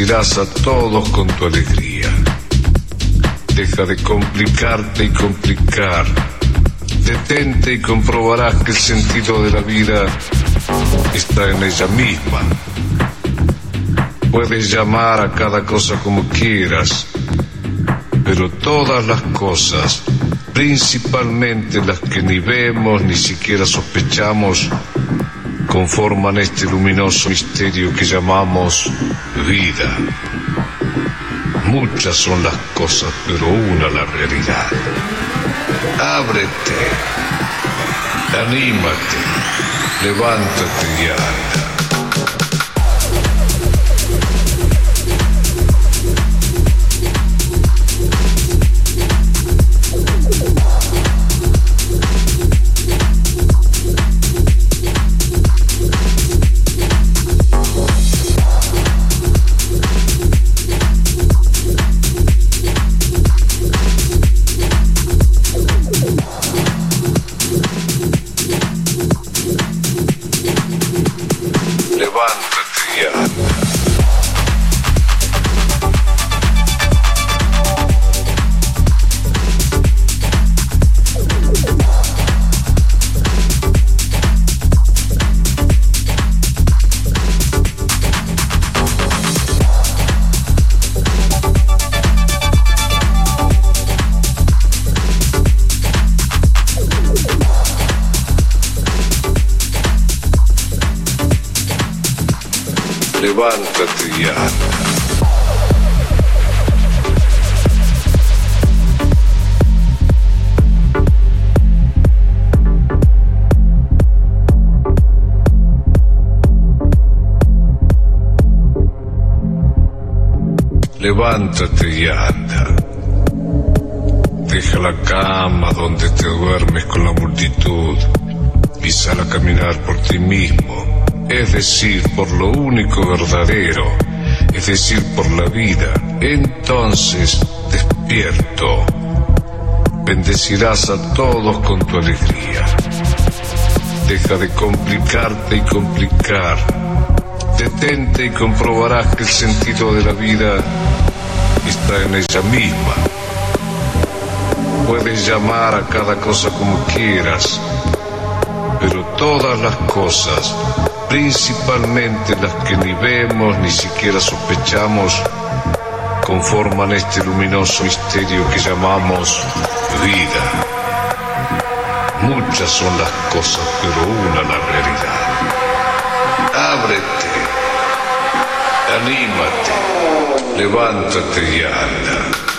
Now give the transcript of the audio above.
bendecirás a todos con tu alegría. Deja de complicarte y complicar. Detente y comprobarás que el sentido de la vida está en ella misma. Puedes llamar a cada cosa como quieras, pero todas las cosas principalmente las que ni vemos ni siquiera sospechamos, conforman este luminoso misterio que llamamos vida. Muchas son las cosas, pero una la realidad. Ábrete, anímate, levántate y anda. Levántate y anda. Deja la cama donde te duermes con la multitud y sal a caminar por ti mismo es decir, por lo único verdadero, es decir, por la vida. Entonces, despierto, bendecirás a todos con tu alegría. Deja de complicarte y complicar. Detente y comprobarás que el sentido de la vida está en ella misma. Puedes llamar a cada cosa como quieras, pero todas las cosas principalmente las que ni vemos ni siquiera sospechamos, conforman este luminoso misterio que llamamos vida. Muchas son las cosas, pero una la realidad. Ábrete, anímate, levántate y anda.